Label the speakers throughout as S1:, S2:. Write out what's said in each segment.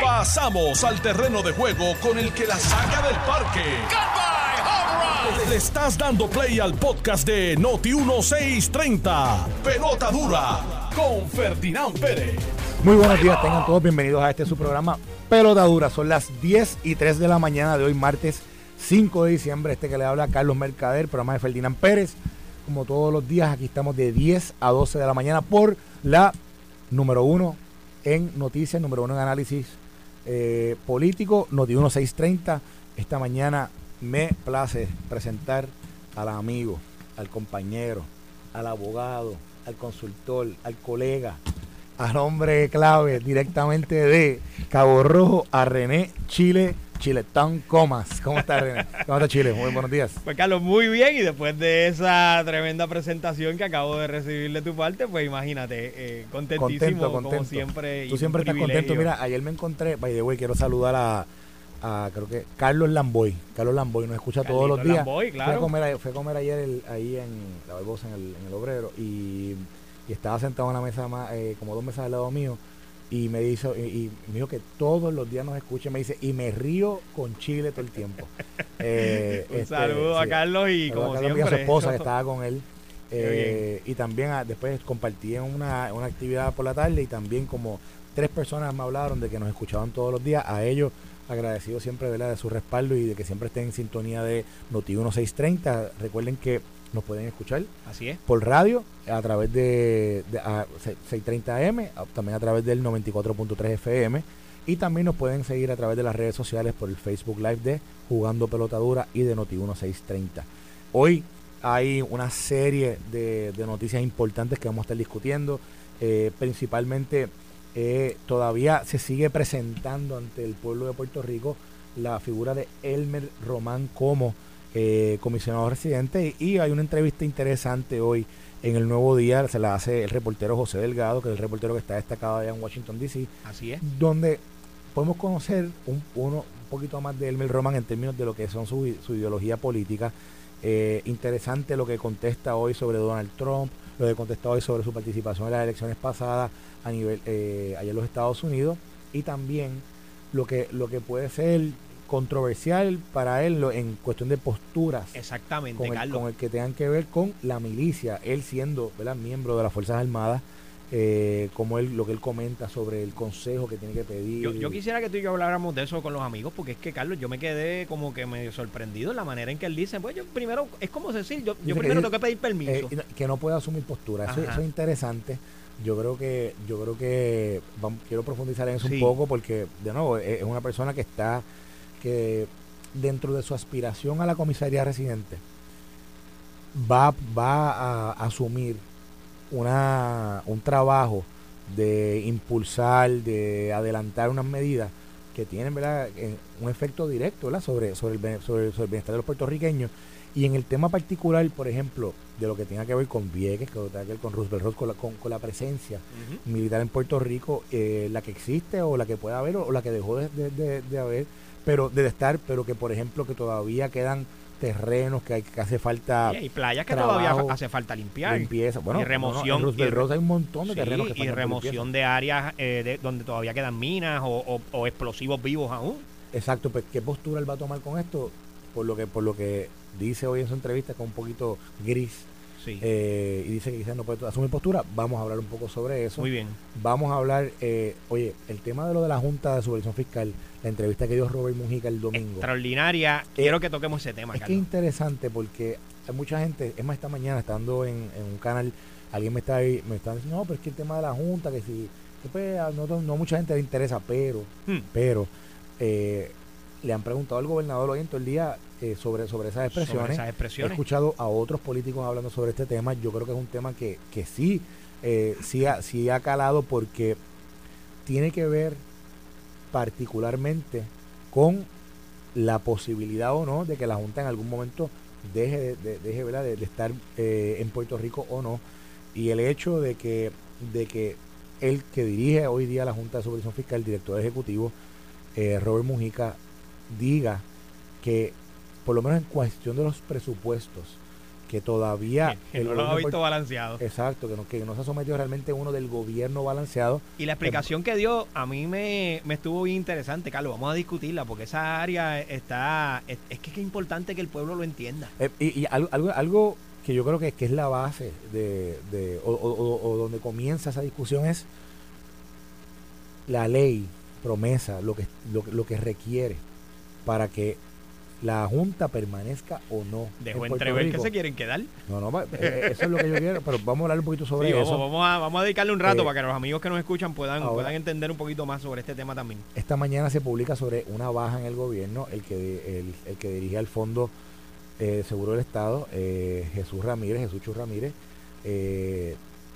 S1: Pasamos al terreno de juego con el que la saca del parque. Le estás dando play al podcast de Noti 1630. Pelota dura con Ferdinand Pérez.
S2: Muy buenos días, tengan todos bienvenidos a este su programa Pelota Dura. Son las 10 y 3 de la mañana de hoy, martes 5 de diciembre. Este que le habla Carlos Mercader, programa de Ferdinand Pérez. Como todos los días, aquí estamos de 10 a 12 de la mañana por la número uno en noticias, número uno en análisis eh, político, Noti 1630. Esta mañana me place presentar al amigo, al compañero, al abogado, al consultor, al colega, al hombre clave directamente de Cabo Rojo a René Chile. Chiletón Comas. ¿Cómo está René? ¿Cómo está Chile? Muy buenos días.
S3: Pues Carlos, muy bien. Y después de esa tremenda presentación que acabo de recibir de tu parte, pues imagínate, eh, contentísimo
S2: Contento, contento.
S3: como siempre.
S2: Tú siempre estás
S3: privilegio.
S2: contento. Mira, ayer me encontré, by the way, quiero saludar a, a, creo que Carlos Lamboy. Carlos Lamboy nos escucha todos los días.
S3: Lamboy,
S2: Fui,
S3: claro.
S2: a comer, a- fui a comer ayer el- ahí en la Barbosa, en el, en el obrero, y, y estaba sentado en una mesa más, eh, como dos mesas al lado mío, y me dijo, y, y me dijo que todos los días nos escucha, y me dice, y me río con Chile todo el tiempo. Eh,
S3: Un
S2: este,
S3: saludo a. Carlos y como
S2: a Carlos y a
S3: siempre.
S2: su esposa que estaba con él. Eh, y también ah, después compartí en una, una actividad por la tarde y también como tres personas me hablaron de que nos escuchaban todos los días. A ellos agradecido siempre ¿verdad? de su respaldo y de que siempre estén en sintonía de Noti 1630. Recuerden que nos pueden escuchar
S3: Así es.
S2: por radio a través de, de a 630M, a- también a través del 94.3 FM y también nos pueden seguir a través de las redes sociales por el Facebook Live de Jugando Pelotadura y de Noti 1630. Hoy hay una serie de, de noticias importantes que vamos a estar discutiendo, eh, principalmente eh, todavía se sigue presentando ante el pueblo de Puerto Rico la figura de Elmer Román como eh, comisionado residente y hay una entrevista interesante hoy en el Nuevo Día, se la hace el reportero José Delgado, que es el reportero que está destacado allá en Washington DC,
S3: Así es.
S2: donde podemos conocer un, uno, un poquito más de Elmer Roman en términos de lo que son su, su ideología política. Eh, interesante lo que contesta hoy sobre Donald Trump, lo que contesta hoy sobre su participación en las elecciones pasadas a nivel eh, allá en los Estados Unidos y también lo que lo que puede ser controversial para él lo- en cuestión de posturas
S3: Exactamente,
S2: con el,
S3: Carlos.
S2: con el que tengan que ver con la milicia, él siendo ¿verdad? miembro de las Fuerzas Armadas, eh, como él lo que él comenta sobre el consejo que tiene que pedir.
S3: Yo, yo quisiera que tú y yo habláramos de eso con los amigos, porque es que, Carlos, yo me quedé como que medio sorprendido en la manera en que él dice, pues yo primero, es como decir, yo, primero tengo que pedir permiso.
S2: Eh, que no puede asumir postura. Eso, eso es interesante. Yo creo que yo creo que vam- quiero profundizar en eso
S3: Sí.
S2: un poco porque de nuevo es una persona que está que dentro de su aspiración a la comisaría residente va va a asumir una un trabajo de impulsar, de adelantar unas medidas que tienen ¿verdad? Eh, un efecto directo ¿verdad? Sobre, sobre, el, sobre, sobre el bienestar de los puertorriqueños. Y en el tema particular, por ejemplo, de lo que tenga que ver con Vieques, que tenga que ver con Roosevelt Road, con la, con, con la presencia militar en Puerto Rico, eh, la que existe o la que pueda haber o, la que dejó de, de- de- de haber, pero de estar, pero que por ejemplo que todavía quedan terrenos que, hay, que hace falta
S3: Y playas que
S2: trabajo,
S3: todavía hace falta limpiar.
S2: limpieza. Bueno,
S3: y
S2: no, no,
S3: remoción,
S2: en
S3: y
S2: Road hay un montón de
S3: Sí,
S2: terrenos que
S3: y remoción de áreas eh, de- donde todavía quedan minas o, o- o explosivos vivos aún.
S2: Exacto, pues qué postura él va a tomar con esto, por lo que por lo que dice hoy en su entrevista que es un poquito gris
S3: Sí,
S2: eh, y dice que quizás no puede asumir postura, vamos a hablar un poco sobre eso.
S3: muy bien.
S2: Vamos a hablar, eh, oye, el tema de lo de la Junta de Supervisión Fiscal, la entrevista que dio Robert Mujica el domingo.
S3: Extraordinaria. Quiero que toquemos ese tema,
S2: Es que interesante porque hay mucha gente, es más, esta mañana estando en, en un canal, alguien me está ahí, me está diciendo, no, pero es que el tema de la Junta, que si, pues, no mucha gente le interesa, pero,
S3: Hmm.
S2: pero, eh, le han preguntado al gobernador hoy en todo el día eh, sobre, sobre esas expresiones.
S3: Sobre esas
S2: He escuchado a otros políticos hablando sobre este tema. Yo creo que es un tema que, que sí, eh, sí, ha, sí ha calado porque tiene que ver particularmente con la posibilidad o no de que la Junta en algún momento deje de, de- deje, ¿verdad? de, de estar eh, en Puerto Rico o no. Y el hecho de que, de que el que dirige hoy día la Junta de Supervisión Fiscal, el director ejecutivo, eh, Robert Mujica, diga que, por lo menos en cuestión de los presupuestos, que todavía...
S3: Que, no lo ha visto balanceado.
S2: Exacto, que no, que no se ha sometido realmente uno del gobierno balanceado.
S3: Y la explicación que dio a mí me, estuvo bien interesante, Carlos. Vamos a discutirla porque esa área está... Es, que es importante que el pueblo lo entienda.
S2: Eh, y, algo, algo, que yo creo que, que es la base de, de o, donde comienza esa discusión es la ley, promesa, lo que, lo, lo que requiere para que la Junta permanezca o no.
S3: Dejo entrever que se quieren quedar.
S2: No, no, eh, eso es lo que yo quiero, pero vamos a hablar un poquito sobre eso.
S3: Vamos a, vamos a dedicarle un rato eh, para que los amigos que nos escuchan puedan, puedan entender un poquito más sobre este tema también.
S2: Esta mañana se publica sobre una baja en el gobierno, el que, el, el que dirige al Fondo eh, Seguro del Estado, eh, Jesús Ramírez, Jesús Chus Ramírez,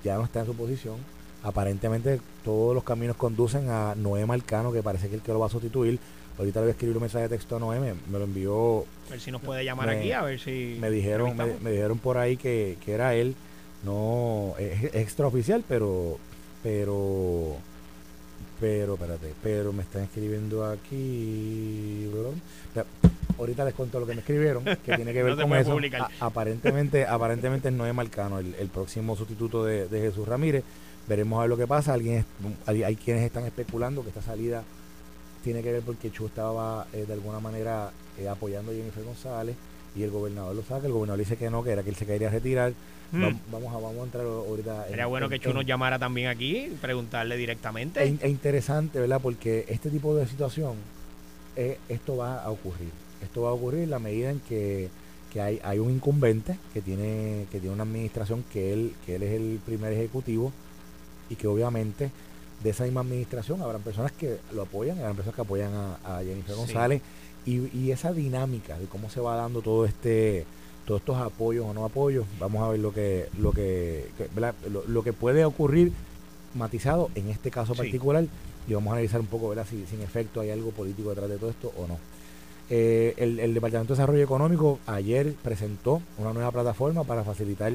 S2: ya no está en su posición. Aparentemente todos los caminos conducen a Noé Marcano, que parece que el que lo va a sustituir Ahorita le voy a escribir un mensaje de texto a Noé, me, lo envió.
S3: A ver si nos puede llamar aquí, a ver si.
S2: Me dijeron, me, dijeron por ahí que, era él. No, es, extraoficial, pero. Pero. Pero, espérate, pero me están escribiendo aquí. ahorita les cuento lo que me escribieron, que tiene que ver con eso. aparentemente, aparentemente no es Marcano, el, el próximo sustituto de, Jesús Ramírez. Veremos a ver lo que pasa. Alguien, hay, hay quienes están especulando que esta salida tiene que ver porque Chu estaba eh, de alguna manera eh, apoyando a Jennifer González y el gobernador lo saca, el gobernador dice que no, que era que él se quería retirar. Mm. Vamos, a, vamos a entrar ahorita.
S3: Sería bueno que Chu nos llamara también aquí y preguntarle directamente.
S2: Es, interesante, ¿verdad? Porque este tipo de situación, eh, esto va a ocurrir. Esto va a ocurrir en la medida en que, que hay, hay un incumbente que tiene, que tiene una administración que él, que él es el primer ejecutivo y que obviamente de esa misma administración habrán personas que lo apoyan, habrán personas que apoyan a, Jennifer González y, esa dinámica de cómo se va dando todo este todos estos apoyos o no apoyos, vamos a ver lo que lo que, lo, que puede ocurrir matizado en este caso particular y vamos a analizar un poco ¿verdad? si sin efecto hay algo político detrás de todo esto o no. Eh, el, el Departamento de Desarrollo Económico ayer presentó una nueva plataforma para facilitar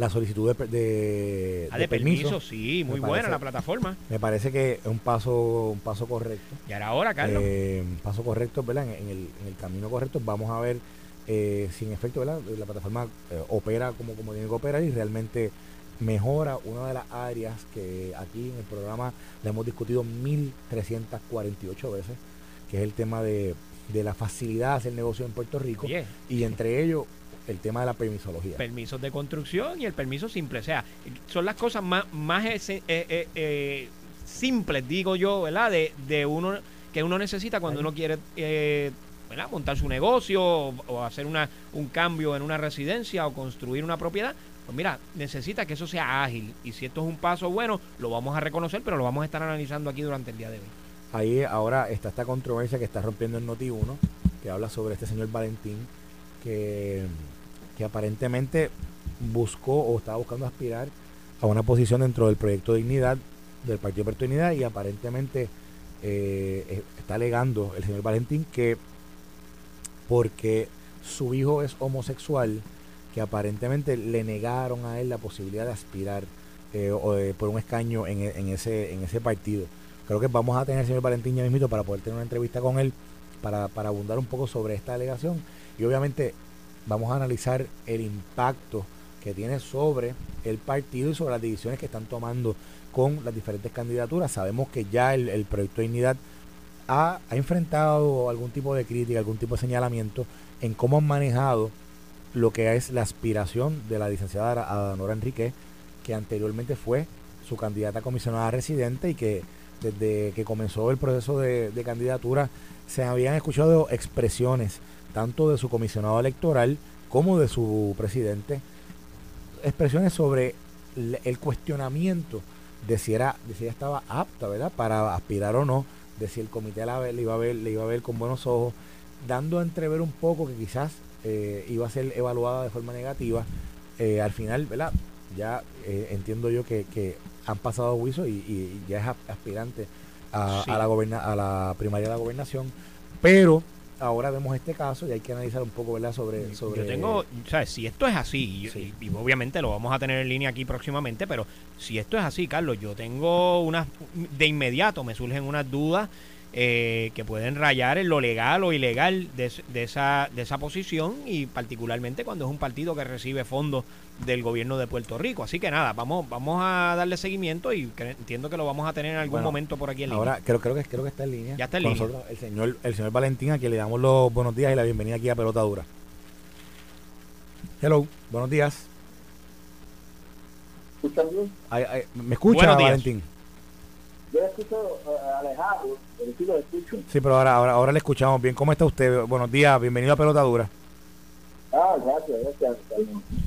S2: la solicitud de, de,
S3: ah, permiso. Sí, muy buena la plataforma.
S2: Me parece que es un paso un paso correcto.
S3: Y ahora, ahora Carlos.
S2: Eh, un paso correcto, ¿verdad? En, el, en el camino correcto. Vamos a ver eh, si en efecto ¿verdad? la plataforma eh, opera como, como tiene que operar y realmente mejora una de las áreas que aquí en el programa le hemos discutido 1348 veces, que es el tema de, de la facilidad de hacer negocio en Puerto Rico. Y entre ellos el tema de la permisología.
S3: Permisos de construcción y el permiso simple. O sea, son las cosas más, más eh, eh, eh, simples, digo yo, ¿verdad? De, de uno que uno necesita cuando uno quiere ¿verdad? montar su negocio o, hacer una, un cambio en una residencia o construir una propiedad. Pues mira, necesita que eso sea ágil. Y si esto es un paso bueno, lo vamos a reconocer, pero lo vamos a estar analizando aquí durante el día de hoy.
S2: Ahí ahora está esta controversia que está rompiendo el Noti1, que habla sobre este señor Valentín, que que aparentemente buscó o estaba buscando aspirar a una posición dentro del proyecto Dignidad, del Partido Puerto Dignidad, y aparentemente eh, está alegando el señor Valentín que porque su hijo es homosexual, que aparentemente le negaron a él la posibilidad de aspirar eh, por un escaño en, ese, en ese partido. Creo que vamos a tener al señor Valentín ya mismo para poder tener una entrevista con él para, para abundar un poco sobre esta alegación. Y obviamente vamos a analizar el impacto que tiene sobre el partido y sobre las decisiones que están tomando con las diferentes candidaturas. Sabemos que ya el, proyecto de dignidad ha, enfrentado algún tipo de crítica, algún tipo de señalamiento en cómo han manejado lo que es la aspiración de la licenciada Adanora Enrique, que anteriormente fue su candidata comisionada residente y que desde que comenzó el proceso de candidatura se habían escuchado expresiones tanto de su comisionado electoral como de su presidente, expresiones sobre el cuestionamiento de si era, de si ella estaba apta, ¿verdad? Para aspirar o no, de si el comité la, le iba a ver, le iba a ver con buenos ojos, dando a entrever un poco que quizás eh, iba a ser evaluada de forma negativa. Eh, al final, ¿verdad? Ya eh, entiendo yo que, han pasado juicio y, ya es aspirante a, a, la goberna, a la primaria de la gobernación, pero ahora vemos este caso y hay que analizar un poco, ¿verdad? Sobre, sobre...
S3: Yo tengo, ¿sabes? Si esto es así, y, obviamente lo vamos a tener en línea aquí próximamente, pero si esto es así, Carlos, yo tengo unas, de inmediato me surgen unas dudas eh, que pueden rayar en lo legal o ilegal de, de, esa, de esa posición y particularmente cuando es un partido que recibe fondos del gobierno de Puerto Rico. Así que nada, vamos vamos a darle seguimiento y entiendo que lo vamos a tener en algún momento por aquí en
S2: línea. Ahora creo, creo, que, creo que está en línea.
S3: Ya está en línea.
S2: el señor, el señor Valentín, a quien le damos los buenos días y la bienvenida aquí a Pelota Dura. Hello, buenos días. ¿Me escucha, Valentín?
S4: Yo escucho uh, alejado, pero sí lo escucho.
S2: Sí, pero ahora, ahora, ahora le escuchamos bien. ¿Cómo está usted? Buenos días, bienvenido a Pelota Dura.
S4: Ah, gracias, gracias,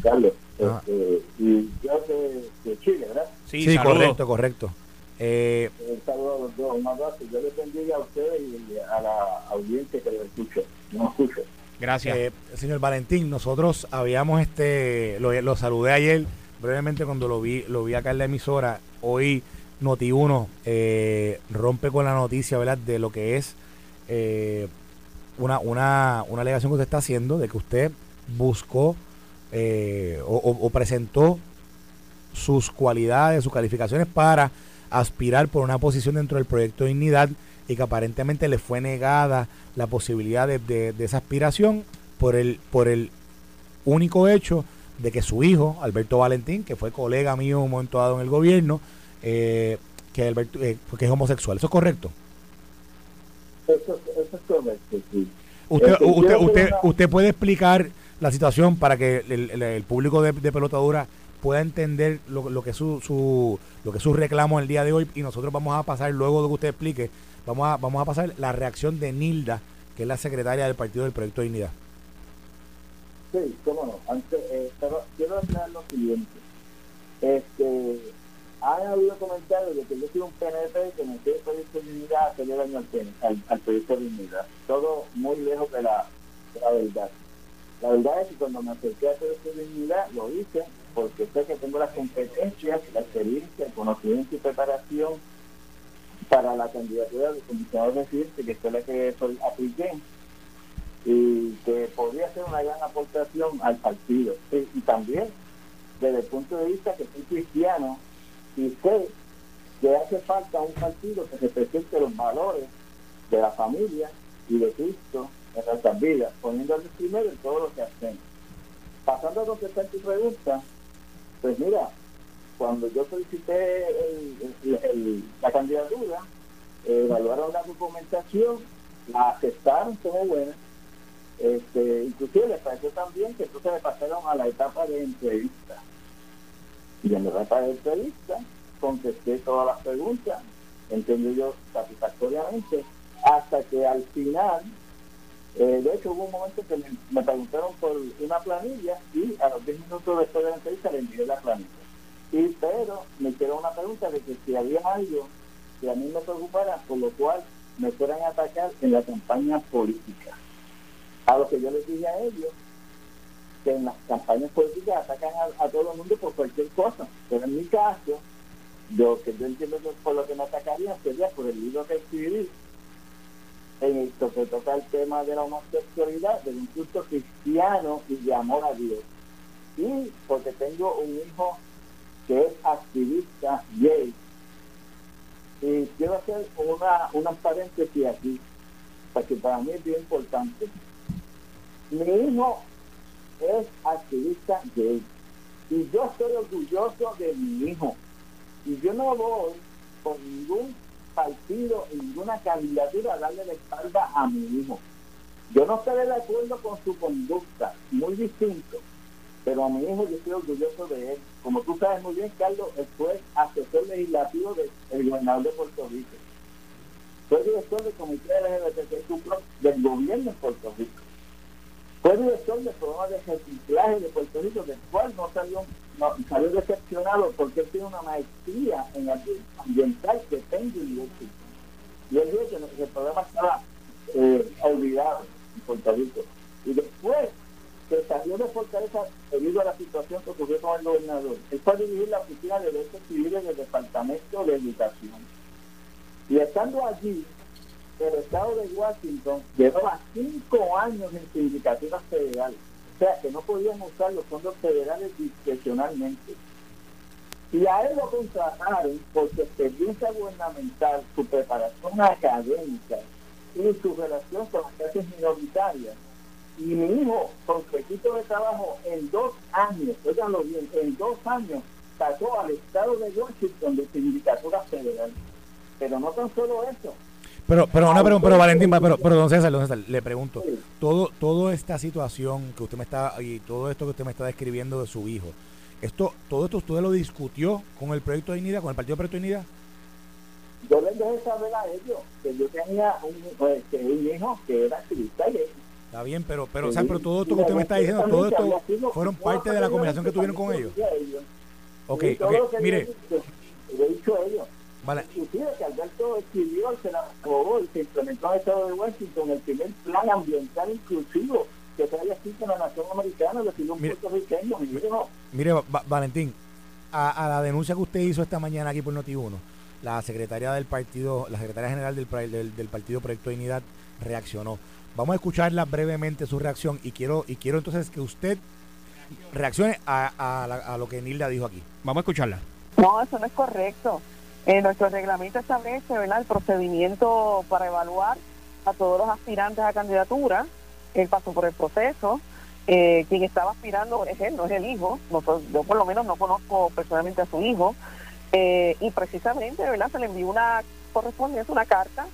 S4: Carlos. Ah. Este, y yo de, de, Chile, ¿verdad?
S2: Sí, sí correcto, correcto.
S4: Eh, un saludo a los dos, un abrazo. Yo les bendiga a ustedes y a la audiencia que lo escucha, no escucha.
S3: Gracias.
S2: Eh, señor Valentín, nosotros habíamos, este, lo, lo saludé ayer brevemente cuando lo vi, lo vi acá en la emisora. Hoy Noti1 eh, rompe con la noticia, ¿verdad? De lo que es eh, una, una, una alegación que usted está haciendo de que usted buscó eh, o, presentó sus cualidades, sus calificaciones para aspirar por una posición dentro del proyecto de Dignidad y que aparentemente le fue negada la posibilidad de, de, esa aspiración por el, por el único hecho de que su hijo, Alberto Valentín, que fue colega mío un momento dado en el gobierno, eh, que, Alberto, eh, que es homosexual. ¿Eso es correcto?
S4: Eso, eso es correcto, sí.
S2: Usted, este, usted, usted, usted, puede explicar la situación para que el, público de, de, pelotadura pueda entender lo, lo que es su, su, lo que es su reclamo el día de hoy y nosotros vamos a pasar, luego de que usted explique, vamos a, vamos a pasar la reacción de Nilda, que es la secretaria del Partido del Proyecto de Dignidad.
S4: Sí, cómo no. Antes, eh, pero quiero aclarar lo siguiente. Este, han habido comentarios de que yo soy un PNP que me quiere pedir dignidad hacerle daño al, al, proyecto de dignidad. Todo muy lejos de la, verdad. La verdad es que cuando me acerqué a proyecto de dignidad lo hice porque sé que tengo las competencias, la experiencia, el conocimiento y preparación para la candidatura de comisionado residente, que fue la que soy apliqué y que podría ser una gran aportación al partido. Y, también desde el punto de vista que soy cristiano y sé que hace falta un partido que represente los valores de la familia y de Cristo en nuestras vidas, poniéndole primero en todo lo que hacemos. Pasando a contestar tu pregunta, pues mira, cuando yo solicité la candidatura, evaluaron la documentación, la aceptaron como buena, este, inclusive les pareció también que entonces le pasaron a la etapa de entrevista. Y en la entrevista contesté todas las preguntas, entiendo yo satisfactoriamente, hasta que al final, eh, de hecho hubo un momento que me, preguntaron por una planilla y a los 10 minutos después de la entrevista le envié la planilla. Y pero me hicieron una pregunta de que si había algo que a mí me preocupara, por lo cual me fueran a atacar en la campaña política. A lo que yo les dije a ellos, que en las campañas políticas atacan a, todo el mundo por cualquier cosa. Pero en mi caso, yo que yo entiendo por lo que me atacarían sería por el libro que escribí en esto que toca el tema de la homosexualidad, del insulto cristiano y de amor a Dios. Y porque tengo un hijo que es activista gay. Y quiero hacer una, una paréntesis aquí, porque para mí es bien importante. Mi hijo es activista gay y yo estoy orgulloso de mi hijo. Y yo no voy con ningún partido, ninguna candidatura a darle la espalda a mi hijo. Yo no estaré de acuerdo con su conducta, muy distinto, pero a mi hijo yo estoy orgulloso de él. Como tú sabes muy bien, Carlos, él fue asesor legislativo del gobernador de Puerto Rico. Fue director del comité de del gobierno de Puerto Rico. Fue director del programa de reciclaje de Puerto Rico, del cual no salió, no, salió decepcionado porque él tiene una maestría en ambiental que tengo. Y él dijo que el programa estaba eh, olvidado en Puerto Rico. Y después que salió de Fortaleza debido a la situación que ocurrió con el gobernador, él fue a dirigir la oficina de derechos civiles del Departamento de Educación. Y estando allí, el estado de Washington llevaba cinco años en sindicatura federal, o sea que no podían usar los fondos federales discrecionalmente. Y a él lo contrataron por su experiencia gubernamental, su preparación académica y su relación con las clases minoritarias. Y mi hijo, con su equipo de trabajo, en dos años, óiganlo bien, en dos años, sacó al estado de Washington de sindicatura federal. Pero no tan solo eso.
S2: Pero, pero, una, pero, pero Valentín, pero, pero don César, don César, le pregunto, todo, toda esta situación que usted me está, y todo esto que usted me está describiendo de su hijo, esto, todo esto usted lo discutió con el proyecto de Dignidad, con el Partido Proyecto de Dignidad.
S4: Yo les dejé saber a ellos que yo tenía un, pues, un hijo que era activista y
S2: Está bien, pero, pero, o sea, pero todo esto que usted me está diciendo, todo esto fueron parte de la conversación que tuvieron con ellos. Ok, ok, mire.
S4: Le he dicho a ellos. Vale. Inclusive que Alberto escribió, se la aprobó y se implementó en el Estado de Washington el primer plan ambiental inclusivo que se haya escrito en la nación americana, de un mire, puertorriqueño.
S2: Mire, Valentín, a, a, la denuncia que usted hizo esta mañana aquí por Noti1, la secretaria del partido, la secretaria general del, del, del Partido Proyecto de Unidad reaccionó. Vamos a escucharla brevemente su reacción y quiero y quiero entonces que usted reaccione a, a, lo que Nilda dijo aquí. Vamos a escucharla.
S5: No, eso no es correcto. Eh, nuestro reglamento establece ¿verdad? el procedimiento para evaluar a todos los aspirantes a candidatura. Él pasó por el proceso. Eh, quien estaba aspirando es él, no es el hijo. yo por lo menos no conozco personalmente a su hijo. Eh, y precisamente ¿verdad? se le envió una correspondencia, una carta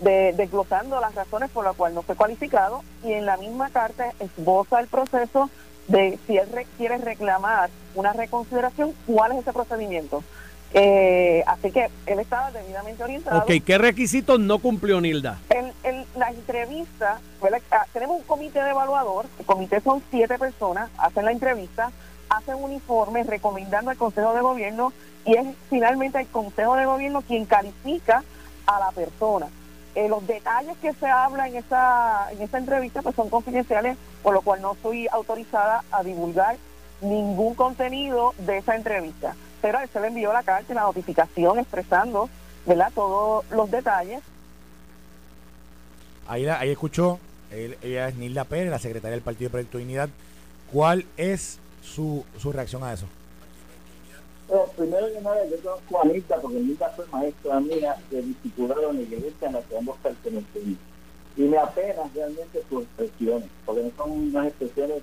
S5: de, desglosando las razones por las cuales no fue cualificado y en la misma carta esboza el proceso de si él quiere reclamar una reconsideración, cuál es ese procedimiento. Eh, así que él estaba debidamente orientado.
S3: Ok, ¿qué requisitos no cumplió Nilda?
S5: En, la entrevista, ah, tenemos un comité de evaluador, el comité son siete personas, hacen la entrevista, hacen un informe recomendando al Consejo de Gobierno y es finalmente el Consejo de Gobierno quien califica a la persona. Eh, los detalles que se habla en esa, en esa entrevista pues son confidenciales, por lo cual no estoy autorizada a divulgar ningún contenido de esa entrevista. Pero él se le envió la carta la notificación expresando ¿verdad? todos los detalles.
S2: Ahí, ahí escuchó, ella es Nilda Pérez, la secretaria del Partido de Proyecto de Unidad. ¿Cuál es su, su reacción a eso?
S4: primero que nada, yo conozco a Anita porque Anita fue maestra mía de discipulado en la iglesia en la que ambos pertenecemos. Y me apenas realmente sus expresiones, porque son unas expresiones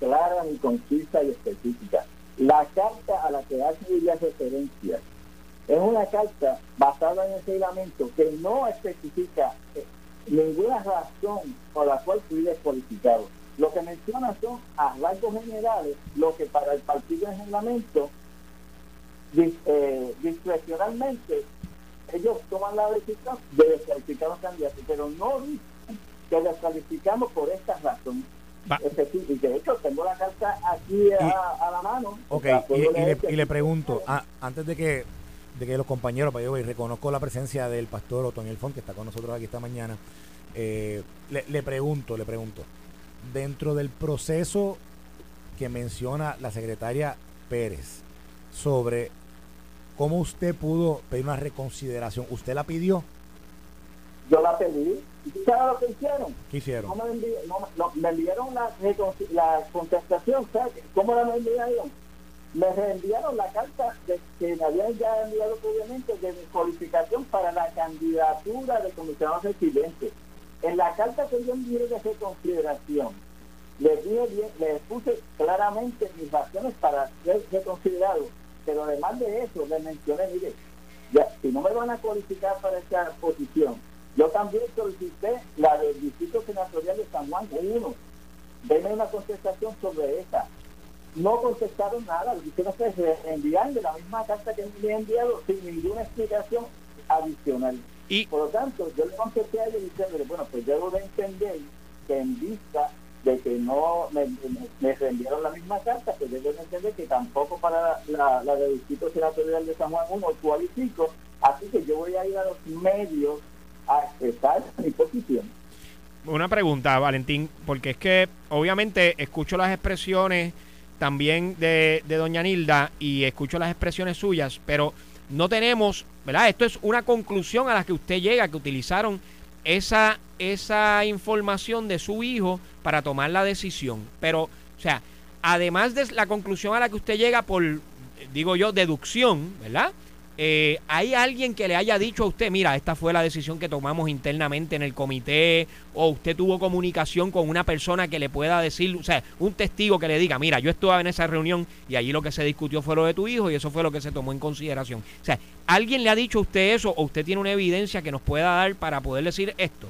S4: claras y concisas y específicas. La carta a la que hace ella referencia es una carta basada en el reglamento que no especifica eh, ninguna razón por la cual fui descualificado. Lo que menciona son a rasgos generales lo que para el partido de reglamento eh, discrecionalmente ellos toman la decisión de descalificar a los candidatos, pero no dicen que descalificamos por esta razón. Y de hecho tengo la carta aquí a, la mano.
S2: Ok, y, le, pregunto, antes de que de que los compañeros, para yo y reconozco la presencia del pastor Otoniel Font, que está con nosotros aquí esta mañana, eh, le, le pregunto, le pregunto, dentro del proceso que menciona la secretaria Pérez sobre ¿Cómo usted pudo pedir una reconsideración? ¿Usted la pidió?
S4: Yo la pedí. ¿Y tú sabes lo que hicieron?
S2: ¿Qué hicieron?
S4: me, enviaron la, la contestación. ¿sabes? ¿Cómo la me enviaron? Me reenviaron la carta de, que me habían ya enviado obviamente de mi cualificación para la candidatura de comisionado residente. En la carta que yo envié de reconsideración, les, dije les puse claramente mis razones para ser reconsiderado pero además de eso, le mencioné, mire, ya, si no me van a cualificar para esta posición, yo también solicité la del Distrito Senatorial de San Juan 1. Denme una contestación sobre esa. No contestaron nada, lo que hicieron fue enviar de la misma carta que me han enviado sin ninguna explicación adicional. Y, Por lo tanto, yo le contesté a ellos diciendo, bueno, pues yo debo de entender que en vista de que no me, me, reenviaron la misma carta, que deben entender que tampoco para la, la, del Distrito Senatorial de San Juan 1 cualifico, así que yo voy a ir a los medios mi posición.
S3: Una pregunta, Valentín, porque es que obviamente escucho las expresiones también de, de doña Nilda y escucho las expresiones suyas, pero no tenemos, ¿verdad? Esto es una conclusión a la que usted llega, que utilizaron esa, esa información de su hijo para tomar la decisión. Pero, o sea, además de la conclusión a la que usted llega por digo yo, deducción, ¿verdad? Eh, ¿Hay alguien que le haya dicho a usted, mira, esta fue la decisión que tomamos internamente en el comité, o usted tuvo comunicación con una persona que le pueda decir, o sea, un testigo que le diga, mira, yo estuve en esa reunión y allí lo que se discutió fue lo de tu hijo y eso fue lo que se tomó en consideración? O sea, ¿alguien le ha dicho a usted eso o usted tiene una evidencia que nos pueda dar para poder decir esto?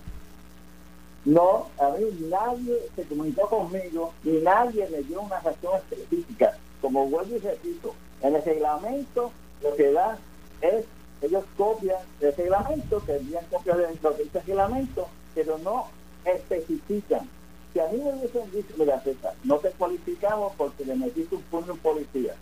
S4: No, a mí nadie se comunicó conmigo y nadie me dio una razón específica. Como vuelvo y repito, el reglamento lo que da es, ellos copian el reglamento, que envían copias de ese reglamento, pero no especifican. Si a mí me hubiesen dicho, mira, César, no te cualificamos porque le metiste un puño en policía,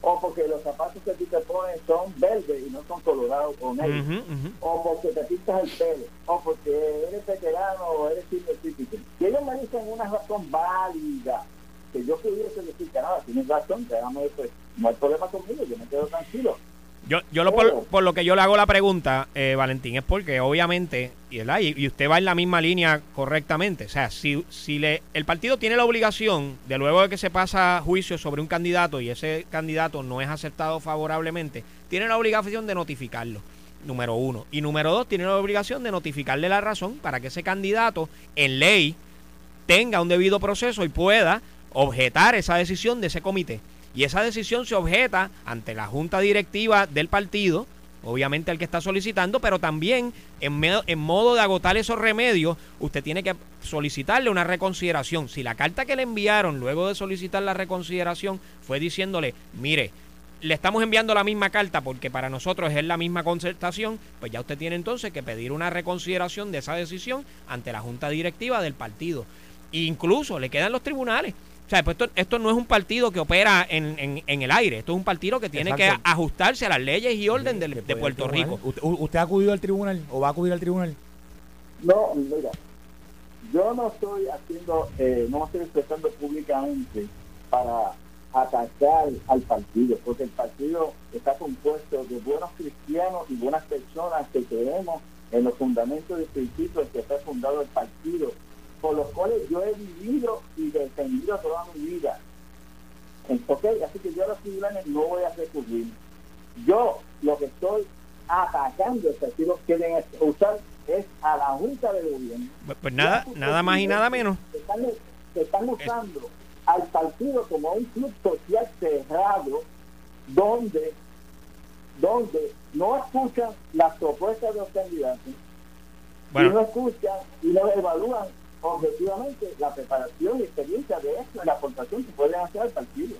S4: o porque los zapatos que tú te pones son verdes y no son colorados o negros, o porque te pintas el pelo, o porque eres veterano o eres senior citizen. Si ellos me dicen una razón válida, que yo pudiese decir que nada, tienes razón, déjame, pues, no hay problema conmigo, yo me quedo tranquilo.
S3: Yo, yo lo, por, por, lo que yo le hago la pregunta, eh, Valentín, es porque obviamente, y, y, usted va en la misma línea correctamente, o sea, si, si le, el partido tiene la obligación de luego de que se pasa juicio sobre un candidato y ese candidato no es aceptado favorablemente, tiene la obligación de notificarlo, número uno. Y número dos, tiene la obligación de notificarle la razón para que ese candidato en ley tenga un debido proceso y pueda objetar esa decisión de ese comité. Y esa decisión se objeta ante la junta directiva del partido, obviamente al que está solicitando, pero también en, modo de agotar esos remedios, usted tiene que solicitarle una reconsideración. Si la carta que le enviaron luego de solicitar la reconsideración fue diciéndole, mire, le estamos enviando la misma carta porque para nosotros es la misma concertación, pues ya usted tiene entonces que pedir una reconsideración de esa decisión ante la junta directiva del partido. E incluso le quedan los tribunales. O sea, pues esto, no es un partido que opera en, el aire, esto es un partido que tiene que ajustarse a las leyes y orden de, Puerto Rico.
S2: ¿Usted, ha acudido al tribunal o va a acudir al tribunal?
S4: No, mira, yo no estoy haciendo, eh, no estoy expresando públicamente para atacar al partido, porque el partido está compuesto de buenos cristianos y buenas personas que creemos en los fundamentos y principios que está fundado el partido por los cuales yo he vivido y defendido toda mi vida. Así que yo a los tribunales no voy a recurrir. Yo lo que estoy atacando, es decir, lo que quieren usar es a la Junta de Gobierno.
S3: Pues, pues nada, nada más y nada menos.
S4: Están, están usando al partido como un club social cerrado donde, donde no escuchan las propuestas de los candidatos y no escuchan y no evalúan objetivamente la preparación y experiencia de esto y la aportación que pueden hacer al partido.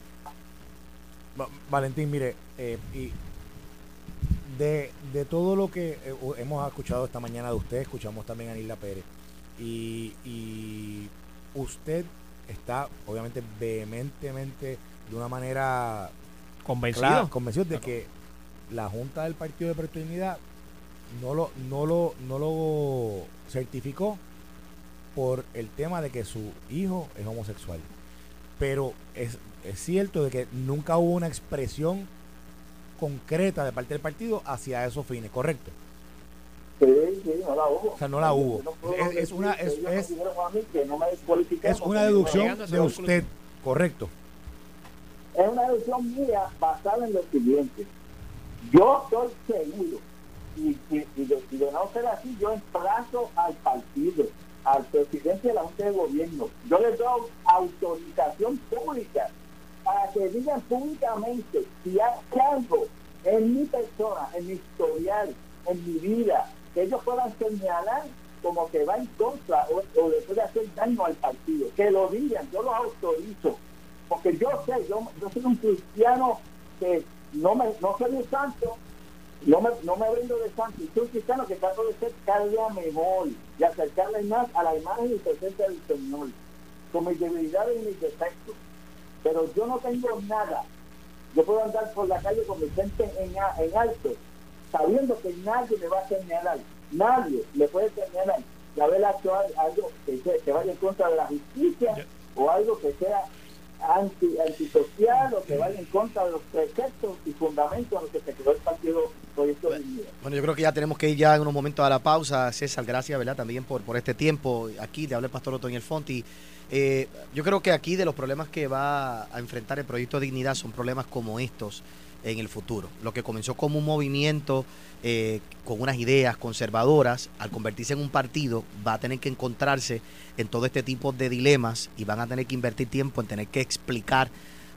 S2: Valentín, mire, eh, y de, de, todo lo que eh, hemos escuchado esta mañana de usted, escuchamos también a Nila Pérez, y, y usted está obviamente vehementemente de una manera
S3: convencido,
S2: convencido de que la Junta del Partido de Oportunidad no lo, no lo, no lo certificó por el tema de que su hijo es homosexual. Pero es, es cierto de que nunca hubo una expresión concreta de parte del partido hacia esos fines, ¿correcto?
S4: Sí, sí, no la hubo.
S2: O sea, no la hubo. es, una, es, es, es una deducción de usted, correcto.
S4: Es una deducción mía basada en lo siguiente. Yo estoy seguro, y, y, y, de, y de no ser así, yo emplazo al partido al presidente de la Junta de Gobierno. Yo le doy autorización pública para que digan públicamente si hay algo en mi persona, en mi historial, en mi vida, que ellos puedan señalar como que va en contra o, le puede hacer daño al partido. Que lo digan, yo lo autorizo. Porque yo sé, yo, yo soy un cristiano que no, me, no soy un santo, no me, no me brindo de santo, soy un cristiano que trato de ser cada día mejor y acercarle más a la imagen y presencia del Señor, con mis debilidades y mis defectos. Pero yo no tengo nada. Yo puedo andar por la calle con mi gente en, en alto, sabiendo que nadie me va a señalar, nadie le puede señalar de haber hecho algo que, que vaya en contra de la justicia o algo que sea anti, antisocial o que vaya en contra de los preceptos y fundamentos en los que se quedó el partido Proyecto
S6: bueno, bueno, yo creo que ya tenemos que ir ya en unos momentos a la pausa. César, gracias, ¿verdad? También por, por este tiempo. Aquí le habla el pastor Otoño Fonti. Eh, yo creo que aquí de los problemas que va a enfrentar el proyecto Dignidad son problemas como estos. En el futuro. Lo que comenzó como un movimiento eh, con unas ideas conservadoras, al convertirse en un partido, va a tener que encontrarse en todo este tipo de dilemas y van a tener que invertir tiempo en tener que explicar